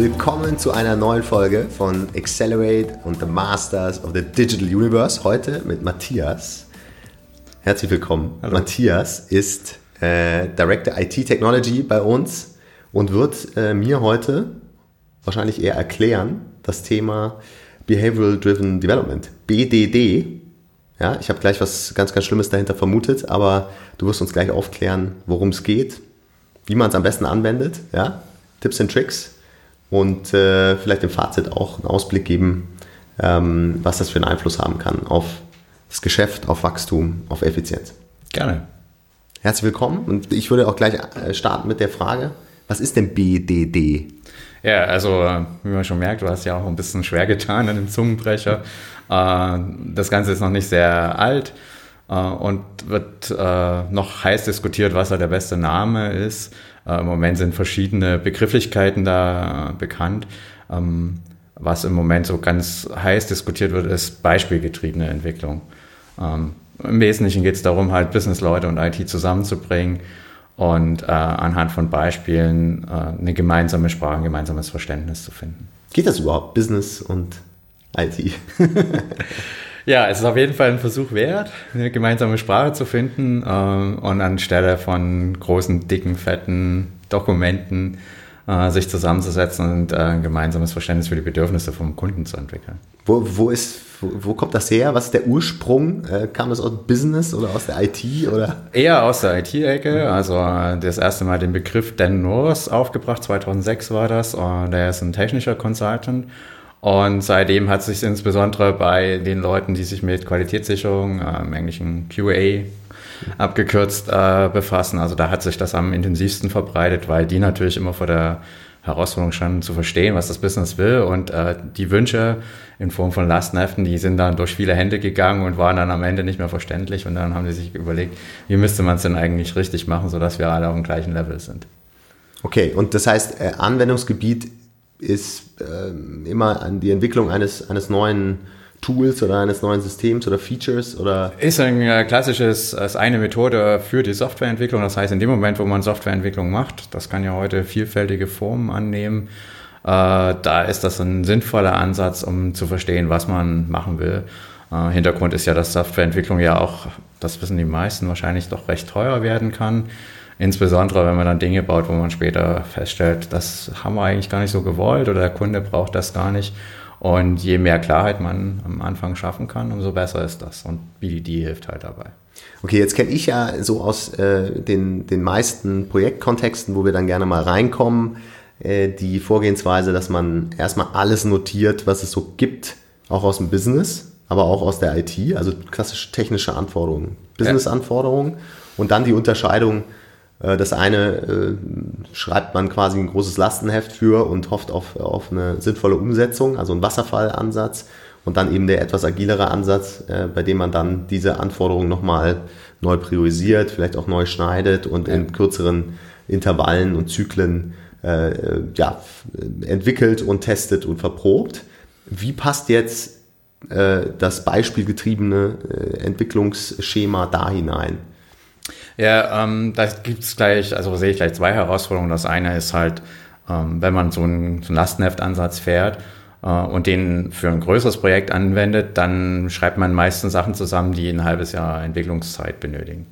willkommen zu einer neuen Folge von Accelerate und the Masters of the Digital Universe. Heute mit Matthias. Herzlich willkommen. Hallo. Matthias ist äh, Director IT Technology bei uns und wird äh, mir heute wahrscheinlich eher erklären das Thema Behavioral Driven Development, BDD. Ja, ich habe gleich was ganz, ganz Schlimmes dahinter vermutet, aber du wirst uns gleich aufklären, worum es geht, wie man es am besten anwendet, ja, Tipps und Tricks und äh, vielleicht im Fazit auch einen Ausblick geben, ähm, was das für einen Einfluss haben kann auf das Geschäft, auf Wachstum, auf Effizienz. Gerne. Herzlich willkommen und ich würde auch gleich äh, starten mit der Frage, was ist denn BDD? Ja, also wie man schon merkt, du hast ja auch ein bisschen schwer getan an dem Zungenbrecher. Äh, das Ganze ist noch nicht sehr alt äh, und wird noch heiß diskutiert, was da der beste Name ist. Im Moment sind verschiedene Begrifflichkeiten da bekannt. Ähm, was im Moment so ganz heiß diskutiert wird, ist beispielgetriebene Entwicklung. Ähm, Im Wesentlichen geht es darum, halt Businessleute und IT zusammenzubringen und äh, anhand von Beispielen äh, eine gemeinsame Sprache, ein gemeinsames Verständnis zu finden. Geht das überhaupt, Business und IT? ja, es ist auf jeden Fall ein Versuch wert, eine gemeinsame Sprache zu finden äh, und anstelle von großen, dicken, fetten Dokumenten äh, sich zusammenzusetzen und äh, ein gemeinsames Verständnis für die Bedürfnisse vom Kunden zu entwickeln. Wo, wo, ist, wo, wo kommt das her? Was ist der Ursprung? Äh, kam das aus Business oder aus der IT? Oder? Eher aus der IT-Ecke. Also äh, das erste Mal den Begriff Dan Norris aufgebracht, 2006 war das. Und der ist ein technischer Consultant. Und seitdem hat sich insbesondere bei den Leuten, die sich mit Qualitätssicherung, äh, im Englischen QA abgekürzt äh, befassen. Also da hat sich das am intensivsten verbreitet, weil die natürlich immer vor der Herausforderung standen, zu verstehen, was das Business will. Und äh, die Wünsche in Form von Lastenheften, die sind dann durch viele Hände gegangen und waren dann am Ende nicht mehr verständlich. Und dann haben die sich überlegt, wie müsste man es denn eigentlich richtig machen, sodass wir alle auf dem gleichen Level sind. Okay, und das heißt, äh, Anwendungsgebiet ist äh, immer an die Entwicklung eines, eines neuen Tools oder eines neuen Systems oder Features oder? Ist ein äh, klassisches, ist eine Methode für die Softwareentwicklung. Das heißt, in dem Moment, wo man Softwareentwicklung macht, das kann ja heute vielfältige Formen annehmen, äh, da ist das ein sinnvoller Ansatz, um zu verstehen, was man machen will. Äh, Hintergrund ist ja, dass Softwareentwicklung ja auch, das wissen die meisten wahrscheinlich, doch recht teuer werden kann. Insbesondere, wenn man dann Dinge baut, wo man später feststellt, das haben wir eigentlich gar nicht so gewollt oder der Kunde braucht das gar nicht. Und je mehr Klarheit man am Anfang schaffen kann, umso besser ist das. Und BDD hilft halt dabei. Okay, jetzt kenne ich ja so aus äh, den, den meisten Projektkontexten, wo wir dann gerne mal reinkommen, äh, die Vorgehensweise, dass man erstmal alles notiert, was es so gibt, auch aus dem Business, aber auch aus der IT, also klassische technische Anforderungen, Business-Anforderungen und dann die Unterscheidung, das eine äh, schreibt man quasi ein großes Lastenheft für und hofft auf, auf eine sinnvolle Umsetzung, also ein Wasserfallansatz. Und dann eben der etwas agilere Ansatz, äh, bei dem man dann diese Anforderungen nochmal neu priorisiert, vielleicht auch neu schneidet und ja. in kürzeren Intervallen und Zyklen äh, ja, entwickelt und testet und verprobt. Wie passt jetzt äh, das beispielgetriebene äh, Entwicklungsschema da hinein? Ja, ähm, da gibt es gleich, also sehe ich gleich zwei Herausforderungen. Das eine ist halt, ähm, wenn man so einen, so einen Lastenheftansatz fährt äh, und den für ein größeres Projekt anwendet, dann schreibt man meistens Sachen zusammen, die ein halbes Jahr Entwicklungszeit benötigen.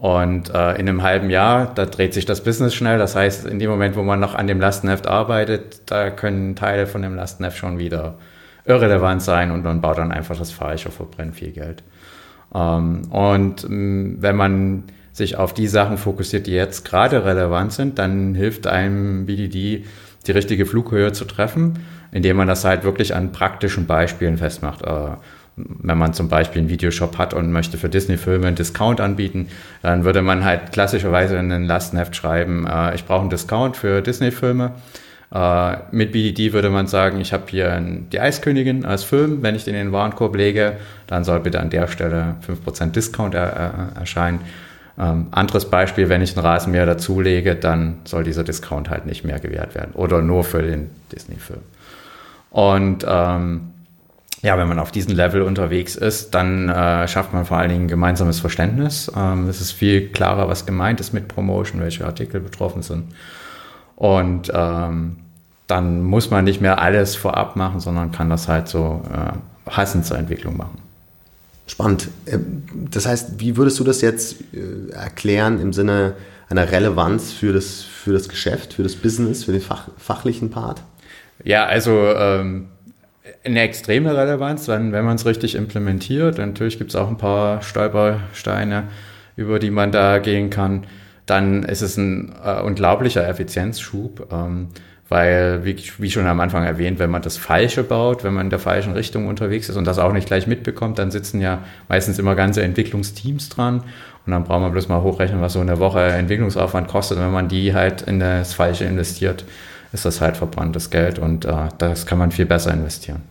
Und äh, in einem halben Jahr, da dreht sich das Business schnell. Das heißt, in dem Moment, wo man noch an dem Lastenheft arbeitet, da können Teile von dem Lastenheft schon wieder irrelevant sein und man baut dann einfach das falsch auf, verbrennt viel Geld. Ähm, und ähm, wenn man sich auf die Sachen fokussiert, die jetzt gerade relevant sind, dann hilft einem BDD, die richtige Flughöhe zu treffen, indem man das halt wirklich an praktischen Beispielen festmacht. Äh, wenn man zum Beispiel einen Videoshop hat und möchte für Disney-Filme einen Discount anbieten, dann würde man halt klassischerweise in ein Lastenheft schreiben, äh, ich brauche einen Discount für Disney-Filme. Äh, mit BDD würde man sagen, ich habe hier die Eiskönigin als Film. Wenn ich den in den Warenkorb lege, dann soll bitte an der Stelle 5% Discount er, erscheinen. Ähm, anderes Beispiel, wenn ich einen Rasenmäher dazulege, dann soll dieser Discount halt nicht mehr gewährt werden oder nur für den Disney-Film. Und ähm, ja, wenn man auf diesem Level unterwegs ist, dann äh, schafft man vor allen Dingen ein gemeinsames Verständnis. Ähm, es ist viel klarer, was gemeint ist mit Promotion, welche Artikel betroffen sind. Und ähm, dann muss man nicht mehr alles vorab machen, sondern kann das halt so äh, passend zur Entwicklung machen. Spannend. Ähm, das heißt, wie würdest du das jetzt äh, erklären im Sinne einer Relevanz für das, für das Geschäft, für das Business, für den Fach, fachlichen Part? Ja, also ähm, eine extreme Relevanz, wenn, wenn man es richtig implementiert. Natürlich gibt es auch ein paar Stolpersteine, über die man da gehen kann. Dann ist es ein äh, unglaublicher Effizienzschub. Ähm, weil, wie, wie, schon am Anfang erwähnt, wenn man das Falsche baut, wenn man in der falschen Richtung unterwegs ist und das auch nicht gleich mitbekommt, dann sitzen ja meistens immer ganze Entwicklungsteams dran und dann braucht man bloß mal hochrechnen, was so eine Woche Entwicklungsaufwand kostet. Und wenn man die halt in das Falsche investiert, ist das halt verbranntes Geld und äh, das kann man viel besser investieren.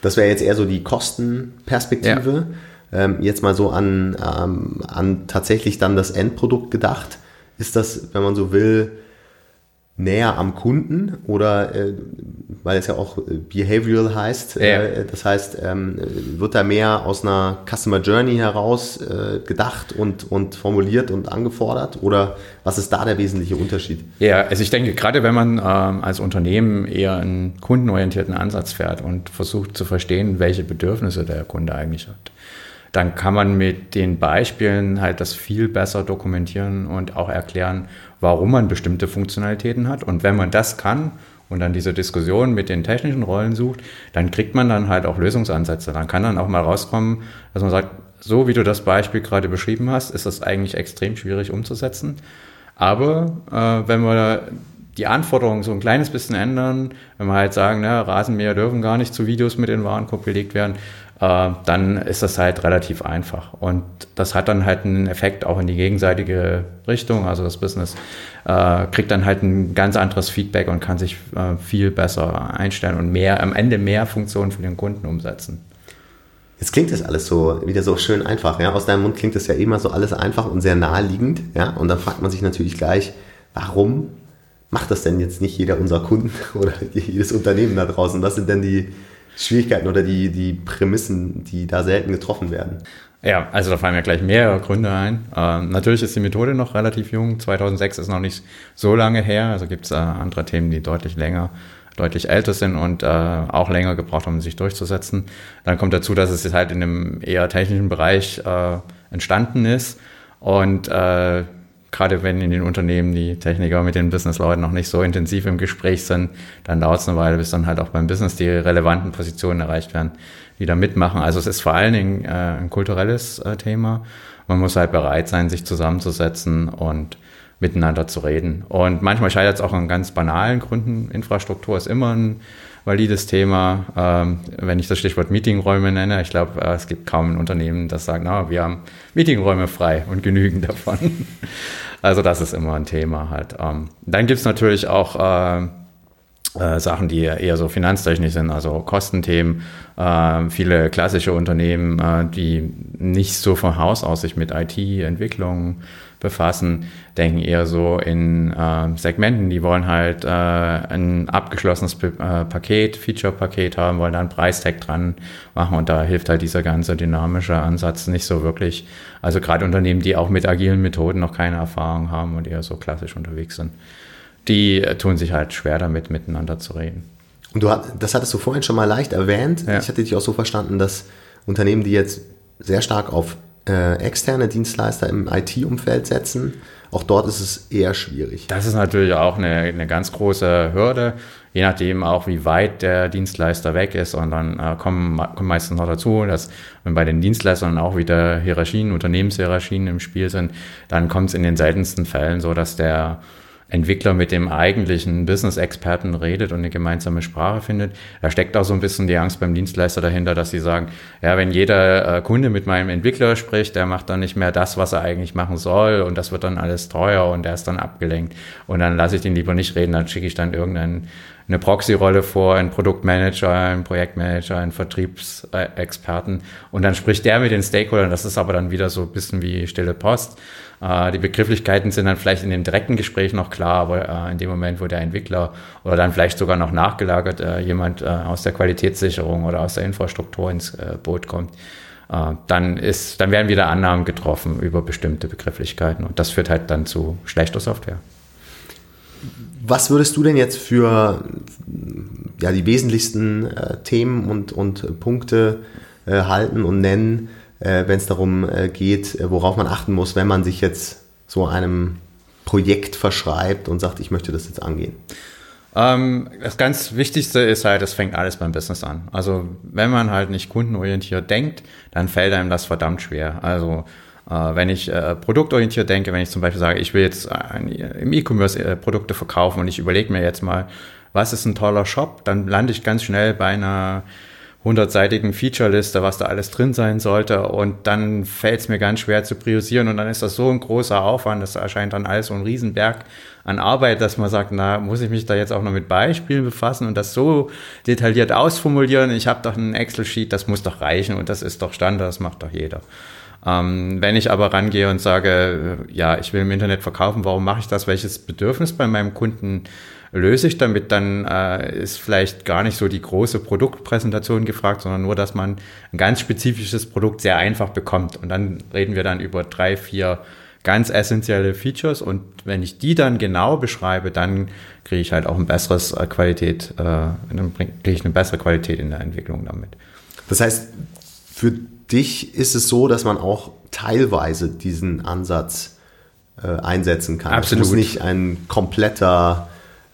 Das wäre jetzt eher so die Kostenperspektive. Ja. Ähm, jetzt mal so an, ähm, an tatsächlich dann das Endprodukt gedacht. Ist das, wenn man so will, näher am Kunden oder äh, weil es ja auch äh, behavioral heißt, ja. äh, das heißt, ähm, wird da mehr aus einer Customer Journey heraus äh, gedacht und, und formuliert und angefordert oder was ist da der wesentliche Unterschied? Ja, also ich denke, gerade wenn man ähm, als Unternehmen eher einen kundenorientierten Ansatz fährt und versucht zu verstehen, welche Bedürfnisse der Kunde eigentlich hat, dann kann man mit den Beispielen halt das viel besser dokumentieren und auch erklären, warum man bestimmte Funktionalitäten hat. Und wenn man das kann und dann diese Diskussion mit den technischen Rollen sucht, dann kriegt man dann halt auch Lösungsansätze. Dann kann dann auch mal rauskommen, dass man sagt, so wie du das Beispiel gerade beschrieben hast, ist das eigentlich extrem schwierig umzusetzen. Aber äh, wenn wir die Anforderungen so ein kleines bisschen ändern, wenn wir halt sagen, ne, Rasenmäher dürfen gar nicht zu Videos mit in Warenkorb belegt werden, dann ist das halt relativ einfach. Und das hat dann halt einen Effekt auch in die gegenseitige Richtung. Also das Business äh, kriegt dann halt ein ganz anderes Feedback und kann sich äh, viel besser einstellen und mehr, am Ende mehr Funktionen für den Kunden umsetzen. Jetzt klingt das alles so wieder so schön einfach. Ja? Aus deinem Mund klingt das ja immer so alles einfach und sehr naheliegend. Ja? Und dann fragt man sich natürlich gleich, warum macht das denn jetzt nicht jeder unserer Kunden oder jedes Unternehmen da draußen? Was sind denn die, Schwierigkeiten oder die, die Prämissen, die da selten getroffen werden? Ja, also da fallen mir gleich mehrere Gründe ein. Ähm, natürlich ist die Methode noch relativ jung. 2006 ist noch nicht so lange her. Also gibt es äh, andere Themen, die deutlich länger, deutlich älter sind und äh, auch länger gebraucht haben, sich durchzusetzen. Dann kommt dazu, dass es halt in einem eher technischen Bereich äh, entstanden ist und äh, gerade wenn in den Unternehmen die Techniker mit den Businessleuten noch nicht so intensiv im Gespräch sind, dann dauert es eine Weile, bis dann halt auch beim Business die relevanten Positionen erreicht werden, die da mitmachen. Also es ist vor allen Dingen äh, ein kulturelles äh, Thema. Man muss halt bereit sein, sich zusammenzusetzen und miteinander zu reden. Und manchmal scheitert es auch an ganz banalen Gründen. Infrastruktur ist immer ein valides Thema. Ähm, wenn ich das Stichwort Meetingräume nenne, ich glaube, äh, es gibt kaum ein Unternehmen, das sagt, na, wir haben Meetingräume frei und genügend davon. also das ist immer ein Thema halt. Ähm, dann gibt es natürlich auch äh, äh, Sachen, die eher so finanztechnisch sind, also Kostenthemen. Äh, viele klassische Unternehmen, äh, die nicht so von Haus aus sich mit IT-Entwicklung befassen, denken eher so in äh, Segmenten, die wollen halt äh, ein abgeschlossenes P Paket, Feature-Paket haben, wollen da einen Preistag dran machen und da hilft halt dieser ganze dynamische Ansatz nicht so wirklich. Also gerade Unternehmen, die auch mit agilen Methoden noch keine Erfahrung haben und eher so klassisch unterwegs sind, die äh, tun sich halt schwer damit, miteinander zu reden. Und du das hattest du vorhin schon mal leicht erwähnt. Ja. Ich hatte dich auch so verstanden, dass Unternehmen, die jetzt sehr stark auf äh, externe Dienstleister im IT-Umfeld setzen. Auch dort ist es eher schwierig. Das ist natürlich auch eine, eine ganz große Hürde, je nachdem auch, wie weit der Dienstleister weg ist. Und dann äh, kommen, kommen meistens noch dazu, dass wenn bei den Dienstleistern auch wieder Hierarchien, Unternehmenshierarchien im Spiel sind, dann kommt es in den seltensten Fällen so, dass der Entwickler mit dem eigentlichen Business-Experten redet und eine gemeinsame Sprache findet. Da steckt auch so ein bisschen die Angst beim Dienstleister dahinter, dass sie sagen, ja, wenn jeder äh, Kunde mit meinem Entwickler spricht, der macht dann nicht mehr das, was er eigentlich machen soll und das wird dann alles teuer und der ist dann abgelenkt. Und dann lasse ich den lieber nicht reden, dann schicke ich dann irgendeinen eine Proxy-Rolle vor, einen Produktmanager, einen Projektmanager, einen Vertriebsexperten und dann spricht der mit den Stakeholdern. Das ist aber dann wieder so ein bisschen wie stille Post. Äh, die Begrifflichkeiten sind dann vielleicht in dem direkten Gespräch noch klar, aber äh, in dem Moment, wo der Entwickler oder dann vielleicht sogar noch nachgelagert äh, jemand aus der Qualitätssicherung oder aus der Infrastruktur ins Boot kommt, dann ist, dann werden wieder Annahmen getroffen über bestimmte Begrifflichkeiten und das führt halt dann zu schlechter Software. Was würdest du denn jetzt für ja, die wesentlichsten äh, Themen und, und Punkte äh, halten und nennen, äh, wenn es darum äh, geht, äh, worauf man achten muss, wenn man sich jetzt so einem Projekt verschreibt und sagt, ich möchte das jetzt angehen? Ähm, das ganz Wichtigste ist halt, es fängt alles beim Business an. Also wenn man halt nicht kundenorientiert denkt, dann fällt einem das verdammt schwer. Also wenn ich äh, produktorientiert denke, wenn ich zum Beispiel sage, ich will jetzt im E-Commerce äh, Produkte verkaufen und ich überlege mir jetzt mal, was ist ein toller Shop, dann lande ich ganz schnell bei einer hundertseitigen Feature-Liste, was da alles drin sein sollte. Und dann fällt es mir ganz schwer zu priorisieren. Und dann ist das so ein großer Aufwand, das erscheint dann alles so ein Riesenberg an Arbeit, dass man sagt, na, muss ich mich da jetzt auch noch mit Beispielen befassen und das so detailliert ausformulieren? Ich habe doch ein Excel-Sheet, das muss doch reichen und das ist doch Standard, das macht doch jeder. Ähm, wenn ich aber rangehe und sage, ja, ich will im Internet verkaufen, warum mache ich das? Welches Bedürfnis bei meinem Kunden löse ich damit, dann äh, ist vielleicht gar nicht so die große Produktpräsentation gefragt, sondern nur, dass man ein ganz spezifisches Produkt sehr einfach bekommt. Und dann reden wir dann über drei, vier ganz essentielle Features und wenn ich die dann genau beschreibe, dann kriege ich halt auch ein besseres äh, Qualität, äh, dann kriege ich eine bessere Qualität in der Entwicklung damit. Das heißt, für dich ist es so, dass man auch teilweise diesen Ansatz äh, einsetzen kann. Absolut. Es muss nicht ein kompletter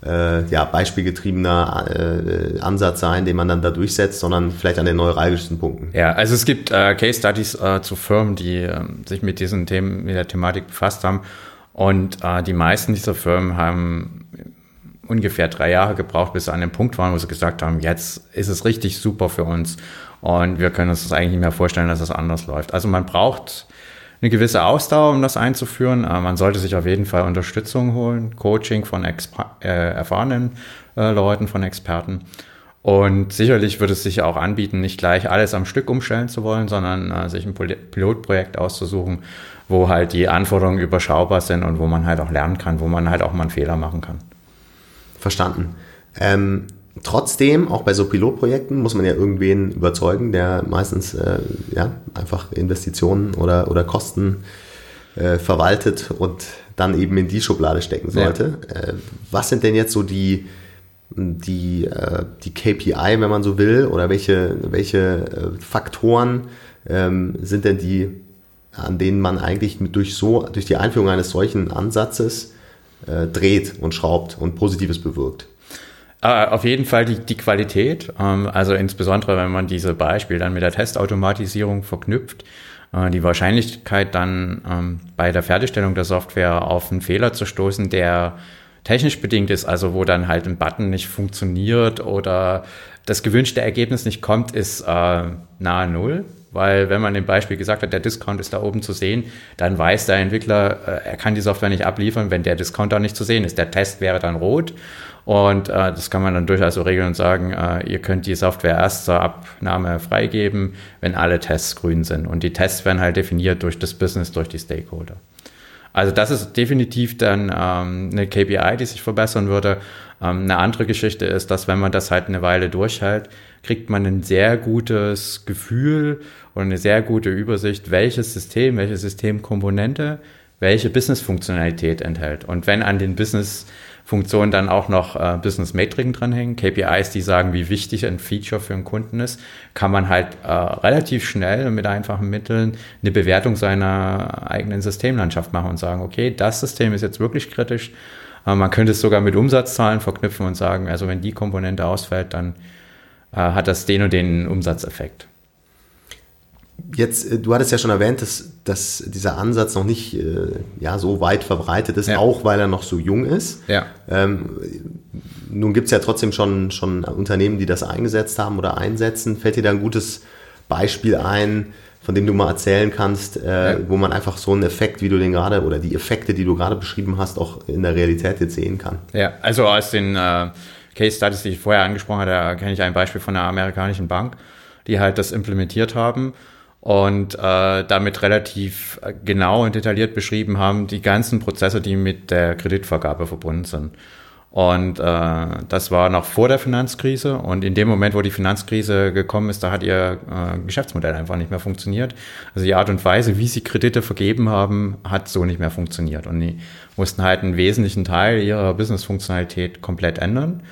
äh, ja, beispielgetriebener äh, Ansatz sein, den man dann da durchsetzt, sondern vielleicht an den neuralgischsten Punkten. Ja, also es gibt äh, Case Studies äh, zu Firmen, die äh, sich mit diesen Themen, mit der Thematik befasst haben. Und die meisten dieser Firmen haben ungefähr drei Jahre gebraucht, bis sie an dem Punkt waren, wo sie gesagt haben, jetzt ist es richtig super für uns und wir können uns das eigentlich nicht mehr vorstellen, dass es anders läuft. Also man braucht eine gewisse Ausdauer, um das einzuführen. Äh, man sollte sich auf jeden Fall Unterstützung holen, Coaching von Exper äh, erfahrenen äh, Leuten, von Experten. Und sicherlich würde es sich auch anbieten, nicht gleich alles am Stück umstellen zu wollen, sondern äh, sich ein Pilotprojekt auszusuchen, wo halt die Anforderungen überschaubar sind und wo man halt auch lernen kann, wo man halt auch mal einen Fehler machen kann. Verstanden. Ähm, Trotzdem, auch bei so Pilotprojekten muss man ja irgendwen überzeugen, der meistens äh, ja, einfach Investitionen oder, oder Kosten äh, verwaltet und dann eben in die Schublade stecken sollte. Ja. Äh, was sind denn jetzt so die, die, äh, die KPI, wenn man so will, oder welche, welche äh, Faktoren ähm, sind denn die, an denen man eigentlich durch, so, durch die Einführung eines solchen Ansatzes äh, dreht und schraubt und Positives bewirkt? Äh, auf jeden Fall die, die Qualität, ähm, also insbesondere wenn man diese Beispiele dann mit der Testautomatisierung verknüpft, äh, die Wahrscheinlichkeit dann ähm, bei der Fertigstellung der Software auf einen Fehler zu stoßen, der technisch bedingt ist, also wo dann halt ein Button nicht funktioniert oder das gewünschte Ergebnis nicht kommt, ist äh, nahe Null. Weil wenn man im Beispiel gesagt hat, der Discount ist da oben zu sehen, dann weiß der Entwickler, äh, er kann die Software nicht abliefern, wenn der Discount da nicht zu sehen ist. Der Test wäre dann rot und äh, das kann man dann durchaus so regeln und sagen, äh, ihr könnt die Software erst zur Abnahme freigeben, wenn alle Tests grün sind. Und die Tests werden halt definiert durch das Business, durch die Stakeholder. Also das ist definitiv dann ähm, eine KPI, die sich verbessern würde. Ähm, eine andere Geschichte ist, dass wenn man das halt eine Weile durchhält, kriegt man ein sehr gutes Gefühl und eine sehr gute Übersicht, welches System, welche Systemkomponente welche Business-Funktionalität enthält. Und wenn an den Business Funktionen dann auch noch äh, Business Metriken dranhängen, KPIs, die sagen, wie wichtig ein Feature für einen Kunden ist, kann man halt äh, relativ schnell mit einfachen Mitteln eine Bewertung seiner eigenen Systemlandschaft machen und sagen, okay, das System ist jetzt wirklich kritisch. Äh, man könnte es sogar mit Umsatzzahlen verknüpfen und sagen, also wenn die Komponente ausfällt, dann äh, hat das den und den Umsatzeffekt. Jetzt, äh, du hattest ja schon erwähnt, dass, dass dieser Ansatz noch nicht äh, ja, so weit verbreitet ist, ja. auch weil er noch so jung ist. Ja. Ähm, nun gibt es ja trotzdem schon, schon Unternehmen, die das eingesetzt haben oder einsetzen. Fällt dir da ein gutes Beispiel ein, von dem du mal erzählen kannst, äh, ja. wo man einfach so einen Effekt, wie du den gerade, oder die Effekte, die du gerade beschrieben hast, auch in der Realität jetzt sehen kann? Ja, also aus den äh, Case Studies, die ich vorher angesprochen hatte, kenne ich ein Beispiel von einer amerikanischen Bank, die halt das implementiert haben und äh, damit relativ genau und detailliert beschrieben haben, die ganzen Prozesse, die mit der Kreditvergabe verbunden sind. Und äh, das war noch vor der Finanzkrise. Und in dem Moment, wo die Finanzkrise gekommen ist, da hat ihr äh, Geschäftsmodell einfach nicht mehr funktioniert. Also die Art und Weise, wie sie Kredite vergeben haben, hat so nicht mehr funktioniert. Und die mussten halt einen wesentlichen Teil ihrer Business-Funktionalität komplett ändern.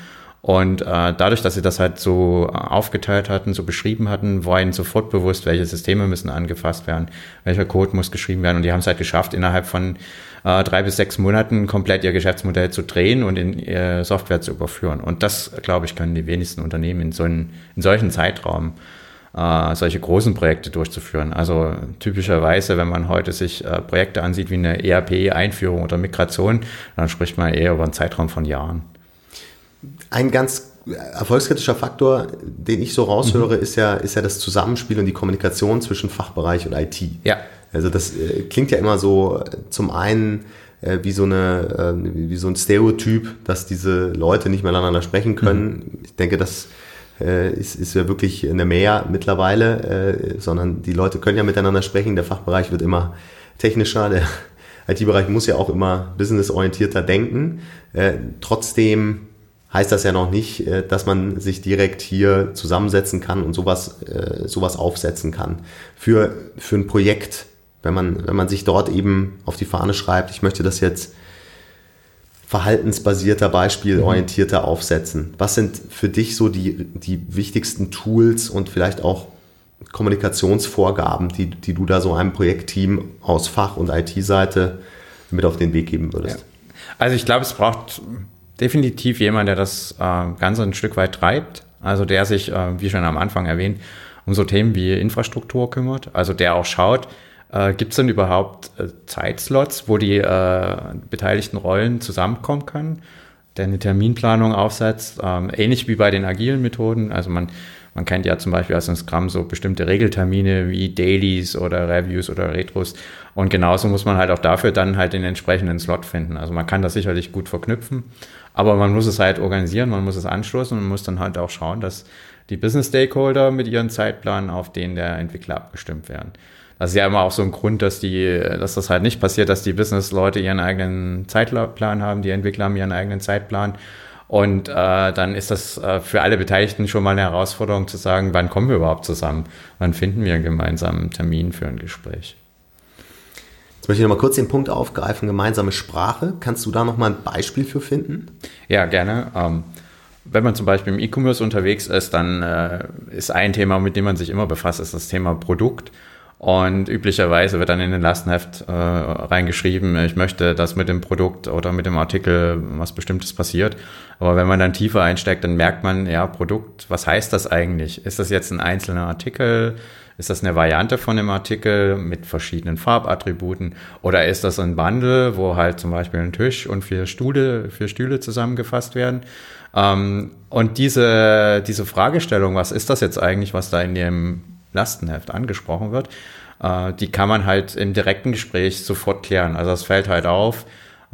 Und äh, dadurch, dass sie das halt so aufgeteilt hatten, so beschrieben hatten, war ihnen sofort bewusst, welche Systeme müssen angefasst werden, welcher Code muss geschrieben werden. Und die haben es halt geschafft, innerhalb von äh, drei bis sechs Monaten komplett ihr Geschäftsmodell zu drehen und in ihre Software zu überführen. Und das, glaube ich, können die wenigsten Unternehmen in, so einen, in solchen Zeitraum äh, solche großen Projekte durchzuführen. Also typischerweise, wenn man heute sich äh, Projekte ansieht wie eine ERP-Einführung oder Migration, dann spricht man eher über einen Zeitraum von Jahren. Ein ganz erfolgskritischer Faktor, den ich so raushöre, mhm. ist ja, ist ja das Zusammenspiel und die Kommunikation zwischen Fachbereich und IT. Ja. Also das äh, klingt ja immer so äh, zum einen äh, wie so eine äh, wie so ein Stereotyp, dass diese Leute nicht miteinander sprechen können. Mhm. Ich denke, das äh, ist, ist ja wirklich eine Mehr mittlerweile, äh, sondern die Leute können ja miteinander sprechen. Der Fachbereich wird immer technischer, der IT-Bereich muss ja auch immer businessorientierter denken. Äh, trotzdem heißt das ja noch nicht, äh, dass man sich direkt hier zusammensetzen kann und sowas, äh, sowas aufsetzen kann. Für, für ein Projekt, wenn man, wenn man sich dort eben auf die Fahne schreibt, ich möchte das jetzt verhaltensbasierter, beispielorientierter mhm. aufsetzen. Was sind für dich so die, die wichtigsten Tools und vielleicht auch Kommunikationsvorgaben, die, die du da so einem Projektteam aus Fach- und IT-Seite mit auf den Weg geben würdest? Ja. Also ich glaube, es braucht definitiv jemand, der das äh, Ganze ein Stück weit treibt. Also der sich, äh, wie schon am Anfang erwähnt, um so Themen wie Infrastruktur kümmert. Also der auch schaut, äh, gibt es denn überhaupt äh, Zeitslots, wo die äh, beteiligten Rollen zusammenkommen können? Der eine Terminplanung aufsetzt, ähm, ähnlich wie bei den agilen Methoden. Also man, man kennt ja zum Beispiel aus dem Scrum so bestimmte Regeltermine wie Dailies oder Reviews oder Retros. Und genauso muss man halt auch dafür dann halt den entsprechenden Slot finden. Also man kann das sicherlich gut verknüpfen. Aber man muss es halt organisieren, man muss es anstoßen und muss dann halt auch schauen, dass die Business Stakeholder mit ihren Zeitplänen auf den der Entwickler abgestimmt werden. Das ist ja immer auch so ein Grund, dass die, dass das halt nicht passiert, dass die Business-Leute ihren eigenen Zeitplan haben, die Entwickler haben ihren eigenen Zeitplan. Und äh, dann ist das äh, für alle Beteiligten schon mal eine Herausforderung zu sagen, wann kommen wir überhaupt zusammen? Wann finden wir einen gemeinsamen Termin für ein Gespräch? Jetzt möchte ich nochmal kurz den Punkt aufgreifen, gemeinsame Sprache. Kannst du da nochmal ein Beispiel für finden? Ja, gerne. Ähm, wenn man zum Beispiel im E-Commerce unterwegs ist, dann äh, ist ein Thema, mit dem man sich immer befasst, ist das Thema Produkt. Und üblicherweise wird dann in den Lastenheft äh, reingeschrieben, ich möchte, dass mit dem Produkt oder mit dem Artikel was Bestimmtes passiert. Aber wenn man dann tiefer einsteigt, dann merkt man, ja, Produkt, was heißt das eigentlich? Ist das jetzt ein einzelner Artikel? Ist das eine Variante von einem Artikel mit verschiedenen Farbattributen oder ist das ein Bundle, wo halt zum Beispiel ein Tisch und vier Stühle, vier Stühle zusammengefasst werden? Ähm, und diese, diese Fragestellung, was ist das jetzt eigentlich, was da in dem Lastenheft angesprochen wird, äh, die kann man halt im direkten Gespräch sofort klären. Also es fällt halt auf,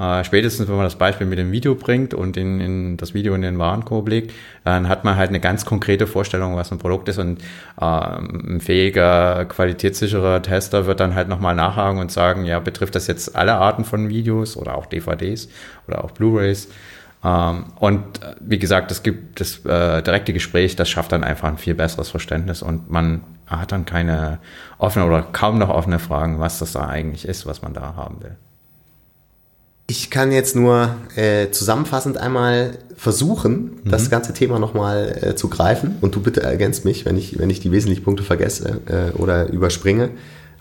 äh, spätestens, wenn man das Beispiel mit dem Video bringt und in, in das Video in den Warenkorb legt, dann hat man halt eine ganz konkrete Vorstellung, was ein Produkt ist und äh, ein fähiger, qualitätssicherer Tester wird dann halt nochmal nachhaken und sagen, ja, betrifft das jetzt alle Arten von Videos oder auch DVDs oder auch Blu-rays? Ähm, und äh, wie gesagt, es gibt das äh, direkte Gespräch, das schafft dann einfach ein viel besseres Verständnis und man hat dann keine offene oder kaum noch offene Fragen, was das da eigentlich ist, was man da haben will. Ich kann jetzt nur äh, zusammenfassend einmal versuchen, mhm. das ganze Thema nochmal äh, zu greifen. Und du bitte ergänzt mich, wenn ich, wenn ich die wesentlichen Punkte vergesse äh, oder überspringe.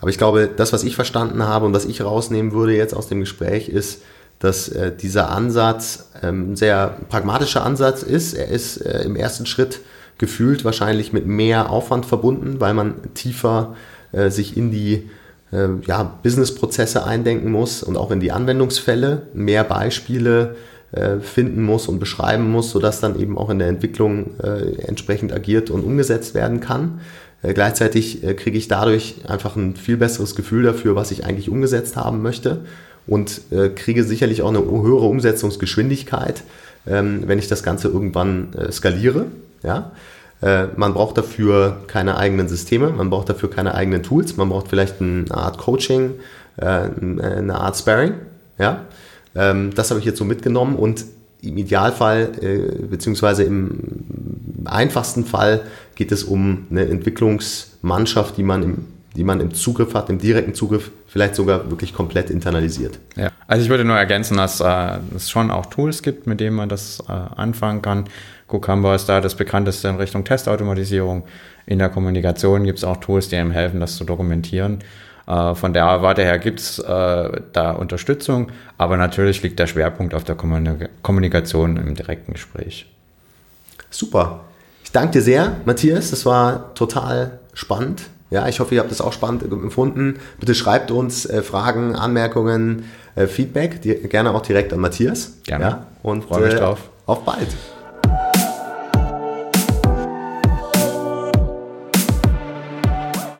Aber ich glaube, das, was ich verstanden habe und was ich rausnehmen würde jetzt aus dem Gespräch, ist, dass äh, dieser Ansatz ähm, ein sehr pragmatischer Ansatz ist. Er ist äh, im ersten Schritt gefühlt wahrscheinlich mit mehr Aufwand verbunden, weil man tiefer äh, sich in die ja, Businessprozesse eindenken muss und auch in die Anwendungsfälle, mehr Beispiele äh, finden muss und beschreiben muss, sodass dann eben auch in der Entwicklung äh, entsprechend agiert und umgesetzt werden kann. Äh, gleichzeitig äh, kriege ich dadurch einfach ein viel besseres Gefühl dafür, was ich eigentlich umgesetzt haben möchte und äh, kriege sicherlich auch eine höhere Umsetzungsgeschwindigkeit, ähm, wenn ich das Ganze irgendwann skaliere. Ja? Äh, man braucht dafür keine eigenen Systeme, man braucht dafür keine eigenen Tools, man braucht vielleicht eine Art Coaching, äh, eine Art Sparring. Ja? Ähm, das habe ich jetzt so mitgenommen und im Idealfall, äh, beziehungsweise im einfachsten Fall geht es um eine Entwicklungsmannschaft, die man im, die man im Zugriff hat, im direkten Zugriff, vielleicht sogar wirklich komplett internalisiert. Ja, also ich würde nur ergänzen, dass äh, es schon auch Tools gibt, mit denen man das äh, anfangen kann. Cucumber ist da das bekannteste in Richtung Testautomatisierung. In der Kommunikation gibt es auch Tools, die einem helfen, das zu dokumentieren. Äh, von der Warte her gibt es äh, da Unterstützung, aber natürlich liegt der Schwerpunkt auf der Kommunikation im direkten Gespräch. Super. Ich danke dir sehr, Matthias. Das war total spannend. Ja, ich hoffe, ihr habt das auch spannend empfunden. Bitte schreibt uns äh, Fragen, Anmerkungen, äh, Feedback, die, gerne auch direkt an Matthias. Gerne. Ja, und freue mich äh, drauf. Auf bald.